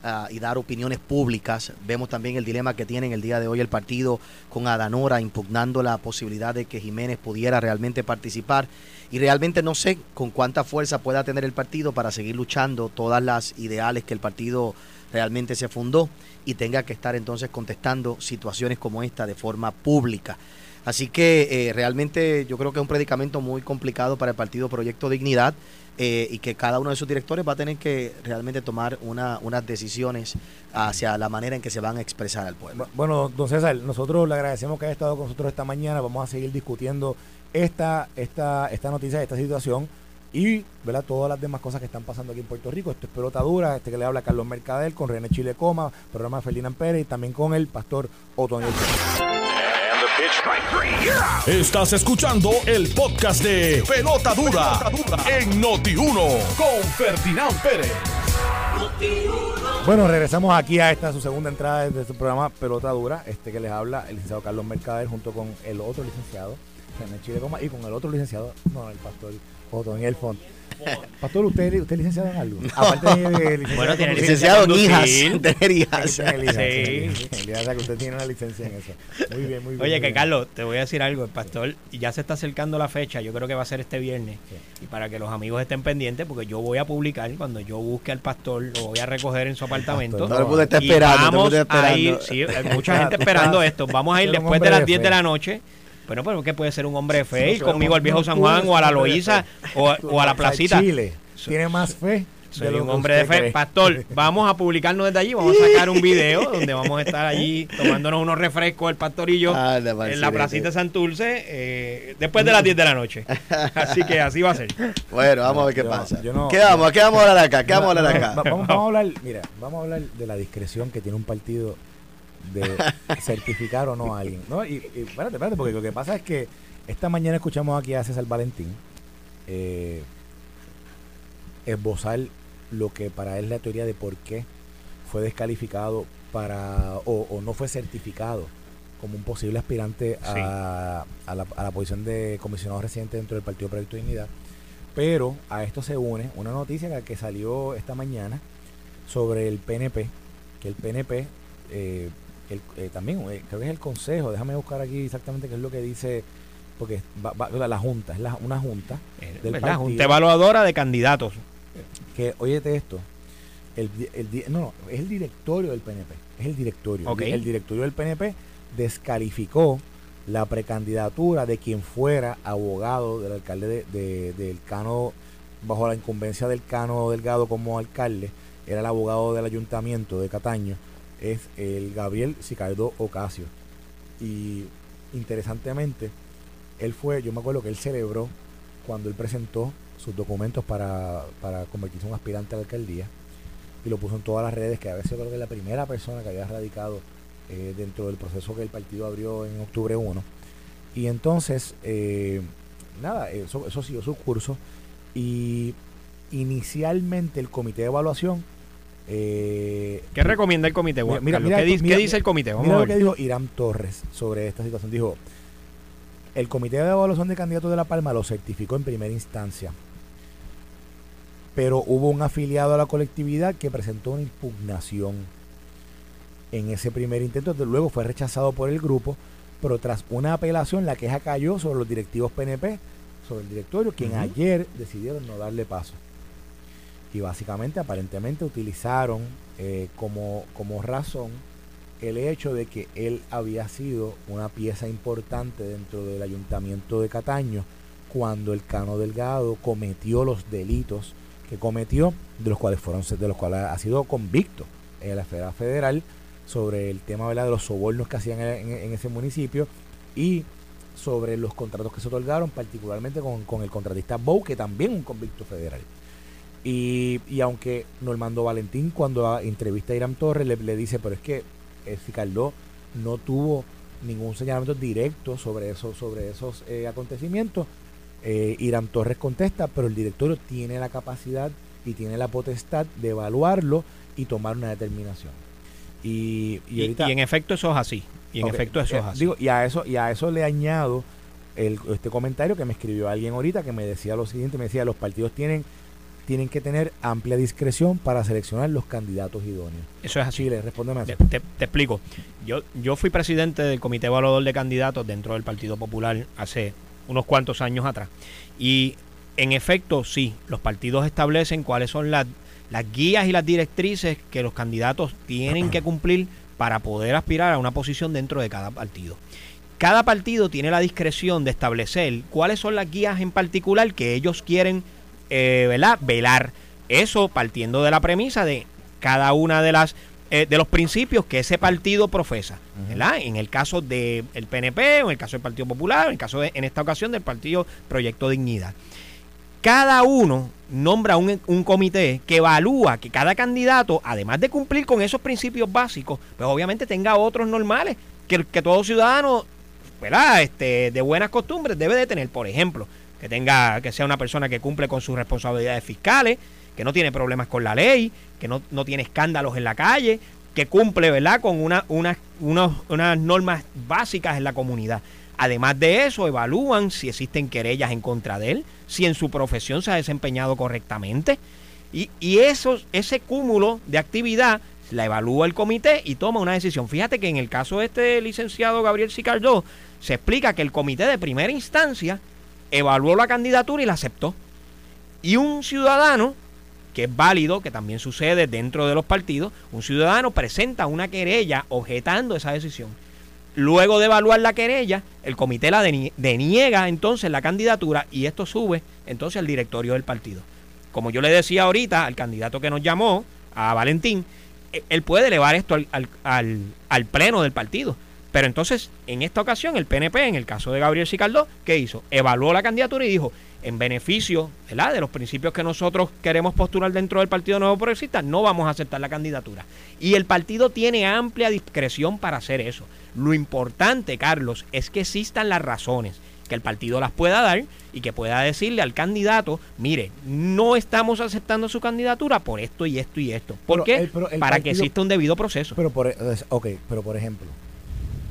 S6: ah, y dar opiniones públicas. Vemos también el dilema que tiene en el día de hoy el partido con Adanora impugnando la posibilidad de que Jiménez pudiera realmente participar. Y realmente no sé con cuánta fuerza pueda tener el partido para seguir luchando todas las ideales que el partido realmente se fundó y tenga que estar entonces contestando situaciones como esta de forma pública. Así que eh, realmente yo creo que es un predicamento muy complicado para el partido Proyecto Dignidad eh, y que cada uno de sus directores va a tener que realmente tomar una, unas decisiones hacia la manera en que se van a expresar al pueblo.
S2: Bueno, don César, nosotros le agradecemos que haya estado con nosotros esta mañana. Vamos a seguir discutiendo esta, esta, esta noticia, esta situación y ¿verdad? todas las demás cosas que están pasando aquí en Puerto Rico. Esto es Pelota Dura, este que le habla Carlos Mercader con René Chile Coma, programa Ferdinand Pérez y también con el pastor Otoño.
S1: Estás escuchando el podcast de Pelota Dura, en Noti1 con Ferdinand Pérez.
S2: Bueno, regresamos aquí a esta su segunda entrada de su programa Pelota Dura, este que les habla el licenciado Carlos Mercader junto con el otro licenciado René Chile Coma y con el otro licenciado, no, el pastor Otoniel Font. Pastor, ¿usted, ¿usted es licenciado en algo? Aparte de, de licenciado,
S3: Bueno, tiene
S6: Licenciado en hijas, tener hijas.
S2: Tiene
S3: Sí.
S2: sí. Que usted tiene una licencia en eso. Muy bien, muy bien.
S3: Oye,
S2: muy
S3: que
S2: bien.
S3: Carlos, te voy a decir algo, el pastor, ya se está acercando la fecha, yo creo que va a ser este viernes. Y para que los amigos estén pendientes, porque yo voy a publicar, cuando yo busque al pastor, lo voy a recoger en su apartamento.
S2: pastor,
S6: el mundo está
S3: Y
S6: esperando.
S3: vamos a ir, sí, hay mucha gente esperando esto. Vamos a ir después de las
S2: de
S3: 10 de la noche. Bueno, pero que puede ser un hombre de fe, ir conmigo
S2: no,
S3: al viejo San Juan o a la Loíza o, o a la placita.
S2: Chile tiene más fe.
S3: Soy un hombre de fe.
S2: cree.
S3: Pastor, vamos a publicarnos desde allí, vamos a sacar un video donde vamos a estar allí tomándonos unos refrescos, el pastor y yo,
S6: Anda,
S3: en la placita de Santurce, eh, después de las 10 de la noche. Así que así va a ser.
S6: Bueno, vamos a ver qué
S2: Yo-
S6: pasa.
S2: yo no-
S6: ¿Qué vamos? ¿Qué vamos a hablar acá? ¿Qué vamos a hablar acá?
S2: Vamos, vamos a hablar, mira, vamos a hablar de la discreción que tiene un partido de certificar o no a alguien. ¿no? Y, y espérate, espérate, porque lo que pasa es que esta mañana escuchamos aquí a César Valentín eh, esbozar lo que para él es la teoría de por qué fue descalificado para o, o no fue certificado como un posible aspirante a, a la, a la posición de comisionado residente dentro del Partido Proyecto de Dignidad. Pero a esto se une una noticia que- que salió esta mañana sobre el PNP, que el PNP eh, el- eh, también eh, creo que es el consejo, déjame buscar aquí exactamente qué es lo que dice, porque va- va- la, la junta, es la- una junta Del
S3: ¿Verdad?
S2: partido.
S3: Junta evaluadora de candidatos.
S2: que, óyete esto, el, no, no, es el directorio del PNP, es el directorio. El directorio del PNP descalificó la precandidatura de quien fuera abogado del alcalde de, de- del Cano, bajo la incumbencia del Cano Delgado como alcalde, era el abogado del ayuntamiento de Cataño, es el Gabriel Sicardo Ocasio. Y interesantemente, él fue, yo me acuerdo que él celebró cuando él presentó sus documentos para, para convertirse en un aspirante a la alcaldía y lo puso en todas las redes, que a veces creo que es la primera persona que había radicado eh, dentro del proceso que el partido abrió en octubre 1. Y entonces, eh, nada, eso, eso siguió su curso y inicialmente el comité de evaluación... eh,
S3: ¿Qué recomienda el comité?
S2: Mira, mira, mira
S3: ¿Qué,
S2: esto,
S3: dice,
S2: mira-
S3: qué dice el comité? Vamos
S2: Mira
S3: a
S2: lo que dijo Irán Torres sobre esta situación. Dijo, el Comité de Evaluación de Candidatos de La Palma lo certificó en primera instancia, pero hubo un afiliado a la colectividad que presentó una impugnación en ese primer intento, de- luego fue rechazado por el grupo, pero tras una apelación la queja cayó sobre los directivos PNP, sobre el directorio, quien ayer decidieron no darle paso. Y básicamente, aparentemente, utilizaron eh, como, como razón el hecho de que él había sido una pieza importante dentro del ayuntamiento de Cataño cuando el Cano Delgado cometió los delitos que cometió, de los cuales fueron de los cuales ha sido convicto en la esfera federal sobre el tema de los sobornos que hacían en, ese municipio y sobre los contratos que se otorgaron, particularmente con, con el contratista Bow, que también un convicto federal. Y, y aunque Normando Valentín, cuando entrevista a Irán Torres, le, le dice, pero es que eh, Ficardo no tuvo ningún señalamiento directo sobre, eso, sobre esos eh, acontecimientos, eh, Irán Torres contesta, pero el directorio tiene la capacidad y tiene la potestad de evaluarlo y tomar una determinación. Y, y
S3: Y,
S2: ahorita...
S3: y en efecto eso es así. Y en efecto eso
S2: eh,
S3: es así.
S2: Digo, y a eso, y a eso le añado el, este comentario que me escribió alguien ahorita que me decía lo siguiente, me decía, los partidos tienen, tienen que tener amplia discreción para seleccionar los candidatos idóneos.
S3: eso es así.
S2: Chile, respóndeme a
S3: Te,
S2: eso.
S3: te- te explico. Yo, yo fui presidente del Comité Evaluador de Candidatos dentro del Partido Popular hace unos cuantos años atrás. Y en efecto, sí, los partidos establecen cuáles son las, las guías y las directrices que los candidatos tienen que cumplir para poder aspirar a una posición dentro de cada partido. Cada partido tiene la discreción de establecer cuáles son las guías en particular que ellos quieren eh, ¿verdad? velar. Eso partiendo de la premisa de cada una de las eh, de los principios que ese partido profesa, ¿verdad? En el caso del PNP, o en el caso del Partido Popular, en el caso de, en esta ocasión del Partido Proyecto Dignidad. Cada uno nombra un, un comité que evalúa que cada candidato, además de cumplir con esos principios básicos, pues obviamente tenga otros normales que, que todo ciudadano, ¿verdad? Este, de buenas costumbres debe de tener, por ejemplo, que tenga, que sea una persona que cumple con sus responsabilidades fiscales, que no tiene problemas con la ley, que no, no tiene escándalos en la calle, que cumple, ¿verdad?, con unas normas básicas en la comunidad. Además de eso, evalúan si existen querellas en contra de él, si en su profesión se ha desempeñado correctamente. Y, y ese cúmulo de actividad la evalúa el comité y toma una decisión. Fíjate que en el caso de este licenciado Gabriel Sicardó, se explica que el comité de primera instancia evaluó la candidatura y la aceptó. Y un ciudadano, que es válido, que también sucede dentro de los partidos, un ciudadano presenta una querella objetando esa decisión. Luego de evaluar la querella, el comité la deni- deniega entonces la candidatura y esto sube entonces al directorio del partido. Como yo le decía ahorita al candidato que nos llamó, a Valentín, eh, él puede elevar esto al, al- al- al pleno del partido. Pero entonces, en esta ocasión, el PNP, en el caso de Gabriel Sicardó, ¿qué hizo? Evaluó la candidatura y dijo, en beneficio ¿verdad? de los principios que nosotros queremos postular dentro del Partido Nuevo Progresista, no vamos a aceptar la candidatura. Y el partido tiene amplia discreción para hacer eso. Lo importante, Carlos, es que existan las razones, que el partido las pueda dar y que pueda decirle al candidato, mire, no estamos aceptando su candidatura por esto y esto y esto. ¿Por
S2: Pero
S3: qué?
S2: el- pero el
S3: Para que exista un debido proceso.
S2: Pero por, ok, pero por ejemplo,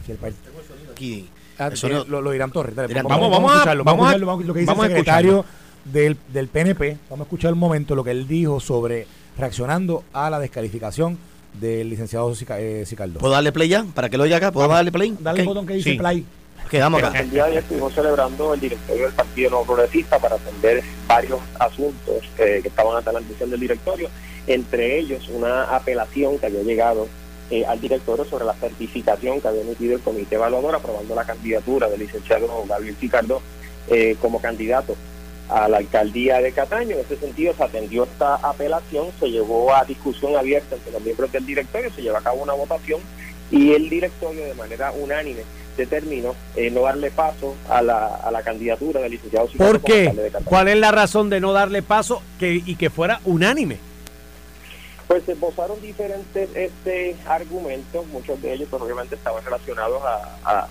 S2: si el partido...
S6: Aquí,
S2: Ah,
S6: no-
S2: lo, lo dirán Torres. dale,
S6: Dirán
S2: vamos, vamos, a
S3: Vamos a-
S2: escucharlo. Vamos, a
S3: vamos a-
S2: escucharlo, vamos- lo que dice
S3: vamos a
S2: el secretario del, del PNP. Vamos a escuchar un momento lo que él dijo sobre reaccionando a la descalificación del licenciado Sica- eh, Sicardó.
S6: ¿Puedo darle play ya? ¿Para que lo oiga acá? ¿Puedo darle play?
S2: Dale el
S6: Ok.
S2: botón que dice
S3: Sí.
S2: play.
S6: Ok, vamos acá.
S7: El día de ayer estuvimos celebrando el directorio del Partido Nuevo Progresista para atender varios asuntos eh, que estaban hasta la atención del directorio, entre ellos una apelación que había llegado eh, al directorio sobre la certificación que había emitido el comité evaluador aprobando la candidatura del licenciado Gabriel Picardo eh, como candidato a la alcaldía de Cataño. En ese sentido se atendió esta apelación, se llevó a discusión abierta entre los miembros del directorio, se llevó a cabo una votación y el directorio de manera unánime determinó eh, no darle paso a la, a la candidatura del licenciado
S8: ¿Por
S7: como
S8: qué?
S7: alcalde de Cataño.
S8: ¿Cuál es la razón de no darle paso que, y que fuera unánime?
S7: Pues se esbozaron diferentes este, argumentos, muchos de ellos pues, obviamente estaban relacionados a,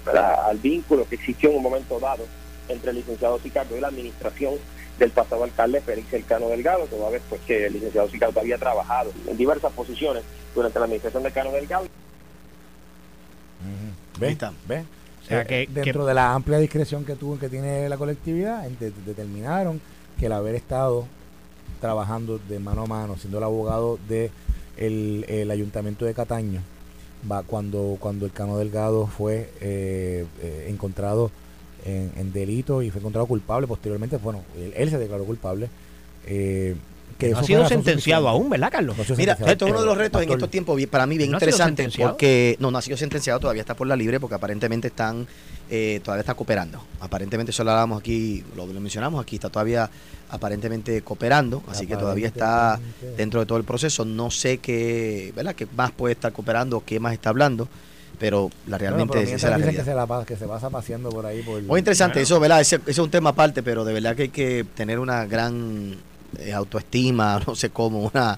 S7: al vínculo que existió en un momento dado entre el licenciado Sicardo y la administración del pasado alcalde Félix Elcano Delgado, toda vez pues que el licenciado Sicardo había trabajado en diversas posiciones durante la administración de Cano Delgado.
S3: O sea,
S2: Eh,
S3: que-
S2: dentro
S3: que-
S2: de la amplia discreción que tuvo que tiene la colectividad, determinaron que el haber estado trabajando de mano a mano, siendo el abogado de el, el ayuntamiento de Cataño, va cuando cuando el Cano Delgado fue eh, eh, encontrado en, delito y fue encontrado culpable posteriormente, bueno, él, él se declaró culpable. eh, que
S3: no ha sido sentenciado aún, ¿verdad, Carlos?
S2: No
S6: Mira, esto es uno de los retos en estos tiempos, para mí bien
S3: ¿No ha sido
S6: interesante, porque no, no ha sido sentenciado, todavía está por la libre, porque aparentemente están, eh, todavía está cooperando. Aparentemente, eso lo hablábamos aquí, lo, lo mencionamos aquí, está todavía aparentemente cooperando, así que todavía está dentro de todo el proceso. No sé qué, ¿verdad? ¿Qué más puede estar cooperando, qué más está hablando, pero la
S2: Bueno,
S6: realmente
S2: pero
S6: esa es la
S2: que se, la, que se pasa paseando por ahí. Por,
S6: Muy interesante,
S3: Bueno.
S6: eso, ¿verdad? Ese, ese es un tema aparte, pero de verdad que hay que tener una gran eh, autoestima, no sé cómo, una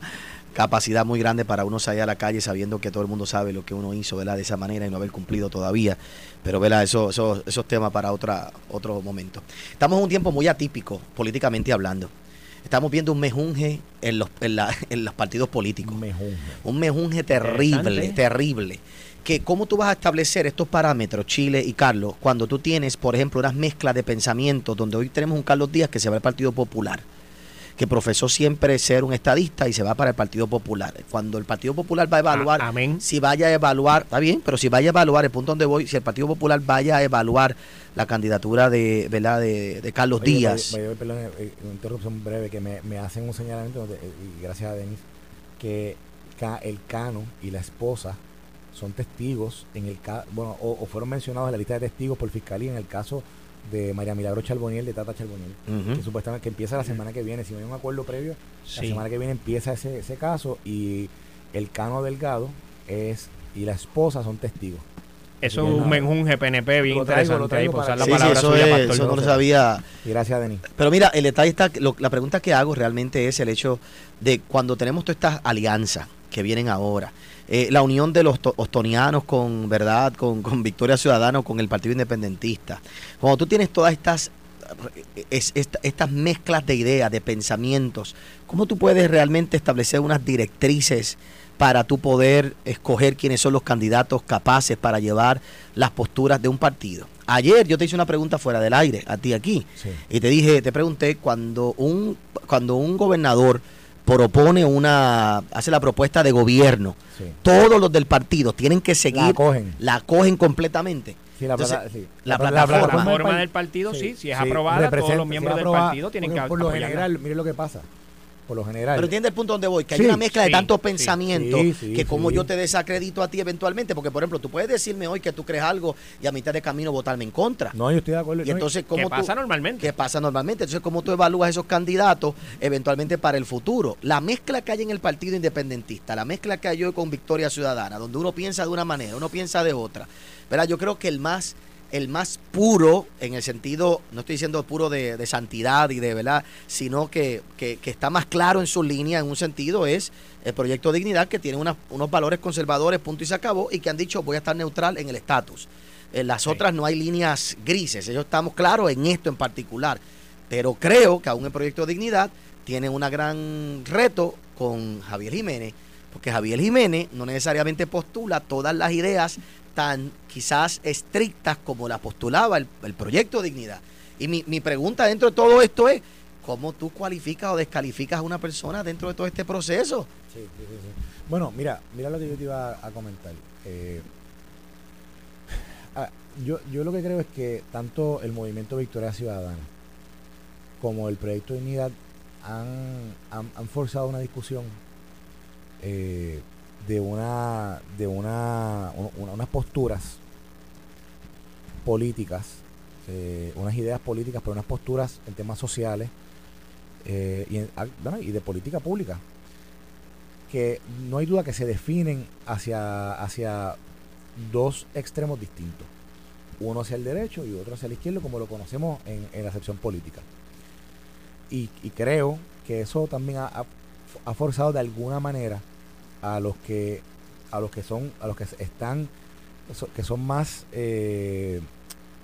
S6: capacidad muy grande para uno salir a la calle sabiendo que todo el mundo sabe lo que uno hizo, ¿verdad? De esa manera y no haber cumplido todavía. Pero, ¿verdad? Eso, eso, esos temas para otra, otro momento. Estamos en un tiempo muy atípico, políticamente hablando. Estamos viendo un mejunje en los, en, la- en los partidos políticos.
S2: Mejunje.
S6: Un mejunje terrible, terrible. Que cómo tú vas a establecer estos parámetros, Chile y Carlos, cuando tú tienes, por ejemplo, unas mezclas de pensamientos, donde hoy tenemos un Carlos Díaz que se va al Partido Popular, que profesó siempre ser un estadista y se va para el Partido Popular. Cuando el Partido Popular va a evaluar,
S3: A- amén.
S6: si vaya a evaluar, está bien, pero si vaya a evaluar, el punto donde voy, si el Partido Popular vaya a evaluar la candidatura de, ¿verdad? de, de Carlos
S2: Oye,
S6: Díaz.
S2: vaya- vaya, perdón, eh, una interrupción breve que me, me hacen un señalamiento, de- y gracias a Denis, que ca- el Cano y la esposa son testigos en el caso, bueno, o, o fueron mencionados en la lista de testigos por fiscalía en el caso de María Milagro Charboniel, de Tata Charboniel, que supuestamente que empieza la semana que viene, si no hay un acuerdo previo, la semana que viene empieza ese, ese caso y el Cano Delgado es y la esposa son testigos.
S3: Eso es un menjunje PNP bien
S2: Lo traigo,
S3: interesante ahí,
S2: para
S3: la
S6: sí, eso,
S3: suya,
S6: es-
S3: Pastor
S6: eso no lo sabía.
S2: Y gracias, Denis.
S6: Pero mira, el detalle está, lo- la pregunta que hago realmente es el hecho de cuando tenemos todas estas alianzas que vienen ahora, eh, la unión de los to- ostonianos con, ¿verdad?, con, con Victoria Ciudadana, con el Partido Independentista. Cuando tú tienes todas estas, eh, es- esta- estas mezclas de ideas, de pensamientos, ¿cómo tú puedes realmente establecer unas directrices para tú poder escoger quiénes son los candidatos capaces para llevar las posturas de un partido? Ayer yo te hice una pregunta fuera del aire, a ti aquí.
S2: Sí.
S6: Y te dije, te pregunté, cuando un, cuando un gobernador propone una, hace la propuesta de gobierno,
S2: Sí.
S6: todos los del partido tienen que seguir,
S2: La cogen.
S6: la cogen completamente.
S2: Sí, la,
S6: Entonces,
S2: plata- sí.
S6: la
S2: pla-
S6: plataforma.
S3: La
S2: del
S3: forma
S2: par-
S3: del partido, sí, si es
S2: sí,
S3: aprobada, todos los miembros del partido tienen que
S2: Por lo general, mire lo que pasa. Por lo general.
S6: Pero entiende el punto donde voy, que hay una mezcla de tantos
S3: sí,
S6: pensamientos
S2: sí, sí,
S6: que como
S2: sí.
S6: yo te desacredito a ti eventualmente, porque por ejemplo, tú puedes decirme hoy que tú crees algo y a mitad de camino votarme en contra.
S2: no, yo estoy de acuerdo.
S6: y
S2: no,
S6: entonces, ¿cómo
S3: ¿Qué
S6: tú,
S3: pasa normalmente?
S6: ¿Qué pasa normalmente? Entonces, ¿cómo tú evalúas esos candidatos eventualmente para el futuro? La mezcla que hay en el Partido Independentista, la mezcla que hay hoy con Victoria Ciudadana, donde uno piensa de una manera, uno piensa de otra. ¿Verdad? Yo creo que el más el más puro, en el sentido, no estoy diciendo puro de, de santidad y de verdad, sino que, que- que está más claro en su línea, en un sentido, es el proyecto Dignidad, que tiene unos valores conservadores, punto y se acabó, y que han dicho voy a estar neutral en el estatus. En las
S3: Sí.
S6: otras no hay líneas grises, ellos estamos claros en esto en particular. Pero creo que aún el proyecto Dignidad tiene un gran reto con Javier Jiménez, porque Javier Jiménez no necesariamente postula todas las ideas tan quizás estrictas como la postulaba el, proyecto Dignidad. Y mi, mi pregunta dentro de todo esto es, ¿cómo tú cualificas o descalificas a una persona dentro de todo este proceso?
S2: Sí, sí, sí. Bueno, mira, mira lo que yo te iba a, comentar. Eh, ah, yo, yo lo que creo es que tanto el movimiento Victoria Ciudadana como el proyecto de Unidad han, han, han forzado una discusión eh, de una de una, una- unas posturas políticas, eh, unas ideas políticas, pero unas posturas en temas sociales eh, ah, y de política pública que no hay duda que se definen hacia, hacia dos extremos distintos. Uno hacia el derecho y otro hacia el izquierdo, como lo conocemos en, en la sección política. Y, y creo que eso también ha- ha forzado de alguna manera a los que a los que son a los que están que son más eh,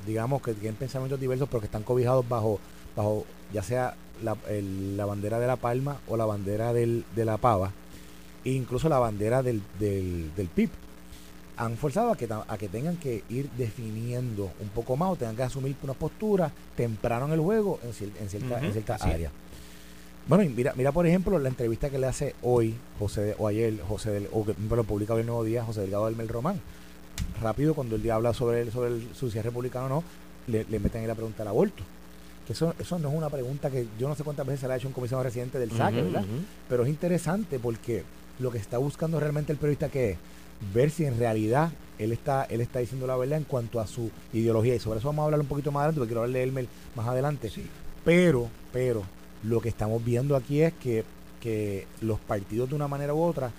S2: digamos que tienen pensamientos diversos pero que están cobijados bajo bajo ya sea la, el- la bandera de la palma o la bandera del, de la pava e incluso la bandera del, del, del PIB han forzado a que, a que tengan que ir definiendo un poco más o tengan que asumir una postura temprano en el juego en, cier- en cierta, en
S3: Ujú,
S2: ciertas áreas. Bueno, y mira, mira por ejemplo la entrevista que le hace hoy, José, o ayer, José del, o que lo publica hoy el nuevo día, José Delgado del Mel Román. Rápido, cuando el día habla sobre el, sobre el, su republicano o no, le, le meten ahí la pregunta del aborto. Que eso, eso no es una pregunta que yo no sé cuántas veces se le ha hecho un comisionado residente del SAC, ¿verdad? Pero es interesante porque lo que está buscando realmente el periodista que es ver si en realidad él está él está diciendo la verdad en cuanto a su ideología y sobre eso vamos a hablar un poquito más adelante porque quiero hablarle de Elmer más adelante pero pero lo que estamos viendo aquí es que, que los partidos de una manera u otra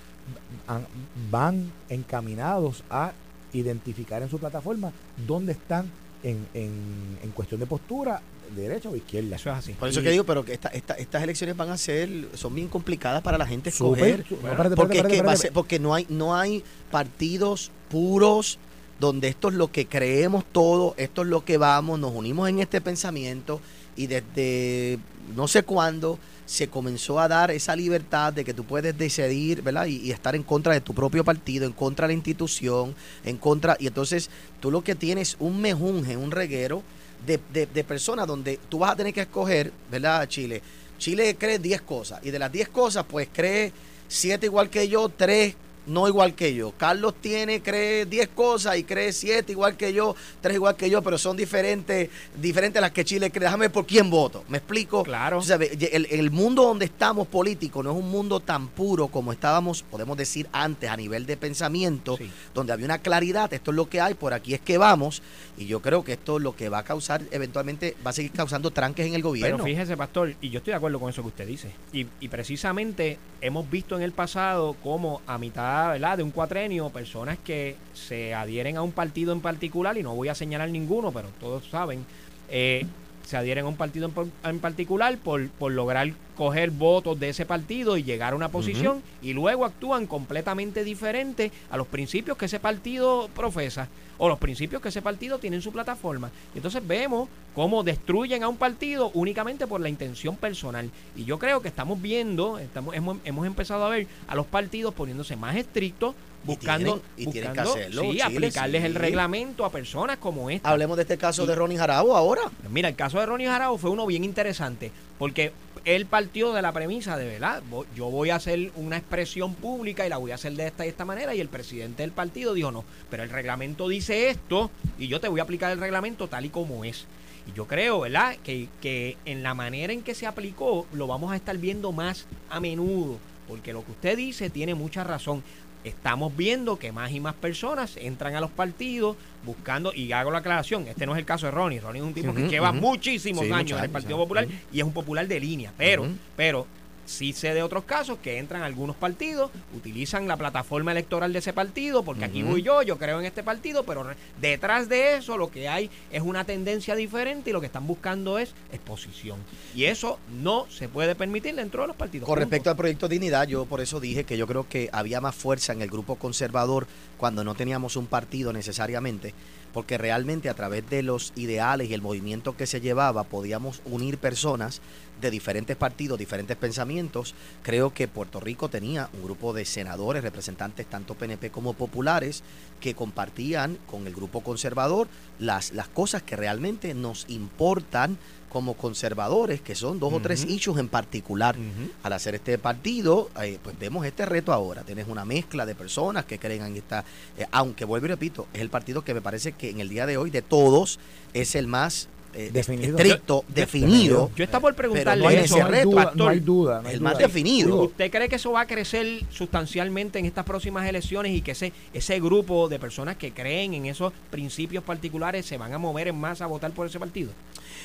S2: han- van encaminados a identificar en su plataforma dónde están en, en, en cuestión de postura derecha o izquierda
S3: Eso es así.
S6: Por eso
S2: Y-
S6: que digo, pero que esta- esta- estas elecciones van a ser, son bien complicadas para la gente escoger. porque,
S2: espérate,
S6: es que va a
S2: espérate,
S6: ser- porque no hay, no hay partidos puros donde esto es lo que creemos todo, esto es lo que vamos, nos unimos en este pensamiento y desde no sé cuándo se comenzó a dar esa libertad de que tú puedes decidir, ¿verdad? Y, y, estar en contra de tu propio partido, en contra de la institución, en contra... Y entonces tú lo que tienes un mejunje, un reguero de, de, de personas donde tú vas a tener que escoger, ¿verdad, Chile? Chile cree 10 cosas y de las 10 cosas, pues cree 7 igual que yo, 3 no igual que yo. Carlos tiene, cree 10 cosas y cree 7 igual que yo, 3 igual que yo, pero son diferentes, diferentes las que Chile cree. Déjame ver por quién voto. ¿Me explico?
S3: Claro.
S6: O sea, el, el, mundo donde estamos político no es un mundo tan puro como estábamos, podemos decir, antes a nivel de pensamiento, sí. donde había una claridad, esto es lo que hay, por aquí es que vamos, y yo creo que esto es lo que va a causar, eventualmente va a seguir causando tranques en el gobierno.
S3: Pero fíjese, Pastor, y yo estoy de acuerdo con eso que usted dice, y, y precisamente hemos visto en el pasado como a mitad de un cuatrenio, personas que se adhieren a un partido en particular, y no voy a señalar ninguno, pero todos saben, eh, se adhieren a un partido en, en particular por, por, lograr coger votos de ese partido y llegar a una posición, uh -huh. y luego actúan completamente diferente a los principios que ese partido profesa o los principios que ese partido tiene en su plataforma. Y entonces vemos cómo destruyen a un partido únicamente por la intención personal. Y yo creo que estamos viendo, estamos, hemos, hemos empezado a ver a los partidos poniéndose más estrictos, buscando,
S6: y tienen, y
S3: buscando
S6: tienen que hacerlo,
S3: sí,
S6: Chile,
S3: aplicarles
S6: sí.
S3: el reglamento a personas como esta.
S6: Hablemos de este caso y, de Ronnie Jarabo ahora.
S3: Mira, el caso de Ronnie Jarabo fue uno bien interesante, porque él partió de la premisa de, ¿verdad? Yo voy a hacer una expresión pública y la voy a hacer de esta y esta manera, y el presidente del partido dijo, no, pero el reglamento dice esto, y yo te voy a aplicar el reglamento tal y como es. Y yo creo, ¿verdad?, que, que en la manera en que se aplicó lo vamos a estar viendo más a menudo, porque lo que usted dice tiene mucha razón estamos viendo que más y más personas entran a los partidos buscando, y hago la aclaración, este no es el caso de Ronnie, Ronnie es un tipo uh -huh, que lleva uh -huh. muchísimos sí, años en el Partido Popular uh -huh. y es un popular de línea, pero, pero sí sé de otros casos que entran algunos partidos, utilizan la plataforma electoral de ese partido, porque aquí voy yo, yo creo en este partido, pero detrás de eso lo que hay es una tendencia diferente y lo que están buscando es exposición. Y eso no se puede permitir dentro de los partidos.
S6: Con respecto al proyecto Dignidad, yo por eso dije que yo creo que había más fuerza en el grupo conservador cuando no teníamos un partido necesariamente porque realmente a través de los ideales y el movimiento que se llevaba podíamos unir personas de diferentes partidos, diferentes pensamientos. Creo que Puerto Rico tenía un grupo de senadores, representantes tanto PNP como populares, que compartían con el grupo conservador las, las cosas que realmente nos importan como conservadores, que son dos uh -huh. o tres issues en particular. Uh -huh. Al hacer este partido, eh, pues vemos este reto ahora. Tienes una mezcla de personas que creen en esta, eh, aunque vuelvo y repito, es el partido que me parece que en el día de hoy, de todos, es el más eh,
S2: definido.
S6: estricto,
S3: yo,
S6: definido.
S3: Yo estaba por preguntarle
S6: no hay
S3: eso.
S6: ese reto,
S2: duda,
S6: Pastor,
S2: no hay duda. No hay
S6: el
S2: duda.
S6: más definido.
S3: ¿Usted cree que eso va a crecer sustancialmente en estas próximas elecciones y que ese, ese grupo de personas que creen en esos principios particulares se van a mover en masa a votar por ese partido?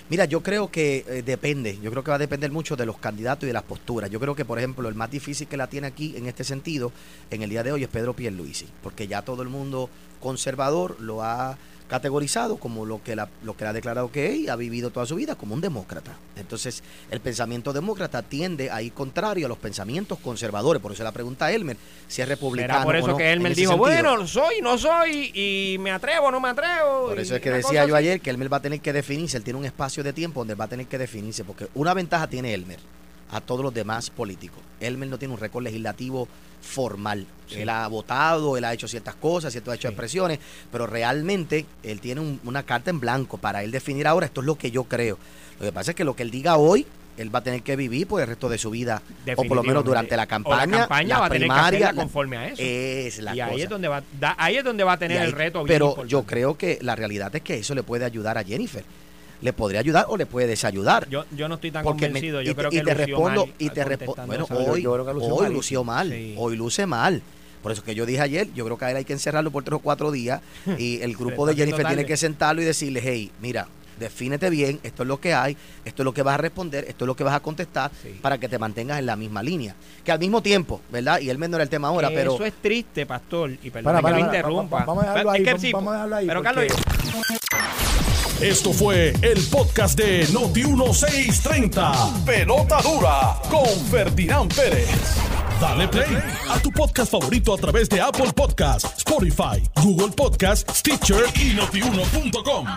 S6: Mira, yo creo que eh, depende, yo creo que va a depender mucho de los candidatos y de las posturas. Yo creo que, por ejemplo, el más difícil que la tiene aquí en este sentido, en el día de hoy, es Pedro Pierluisi, porque ya todo el mundo conservador lo ha categorizado como lo que, la, lo que ha declarado que es y ha vivido toda su vida como un demócrata. Entonces, el pensamiento demócrata tiende a ir contrario a los pensamientos conservadores. Por eso la pregunta a Elmer, si es republicano.
S3: Será por eso
S6: o no,
S3: que Elmer dijo, bueno, soy, no soy, y me atrevo, no me atrevo.
S6: Por eso es que decía yo ayer que Elmer va a tener que definirse, él tiene un espacio de tiempo donde va a tener que definirse, porque una ventaja tiene Elmer a todos los demás políticos. Elmer no tiene un récord legislativo formal. Sí. Él ha votado, él ha hecho ciertas cosas, ciertas ha hecho sí. expresiones, pero realmente él tiene un, una carta en blanco para él definir ahora esto es lo que yo creo. Lo que pasa es que lo que él diga hoy él va a tener que vivir por el resto de su vida o por lo menos durante la campaña,
S3: o la campaña
S6: la
S3: va a tener
S6: primaria,
S3: que hacerla conforme a eso
S6: es la
S3: y
S6: cosa.
S3: ahí es donde va da, ahí es donde va a tener
S6: ahí,
S3: el reto
S6: pero
S3: importante.
S6: yo creo que la realidad es que eso le puede ayudar a Jennifer le podría ayudar o le puede desayudar.
S3: Yo, yo no estoy tan
S6: Porque
S3: convencido.
S6: Me,
S3: yo
S6: y,
S3: creo
S6: y
S3: que
S6: te respondo y te respondo. Bueno, hoy,
S2: yo, yo lució
S6: hoy
S2: mal.
S6: lució mal. Sí. Hoy luce mal. Por eso que yo dije ayer, yo creo que a él hay que encerrarlo por tres o cuatro días y el grupo de Jennifer tiene que sentarlo y decirle, hey, mira, defínete bien, esto es lo que hay, esto es lo que vas a responder, esto es lo que vas a contestar sí. para que te mantengas en la misma línea. Que al mismo tiempo, ¿verdad? Y él me no era el tema ahora, pero...
S3: Eso es triste, pastor, y perdón para, para, que lo interrumpa.
S2: Vamos a dejarlo ahí, es que vamos, a dejarlo ahí.
S3: Pero Carlos...
S1: Esto fue el podcast de Noti 1630. Pelota dura con Ferdinand Pérez. Dale play a tu podcast favorito a través de Apple Podcasts, Spotify, Google Podcasts, Stitcher y notiuno.com.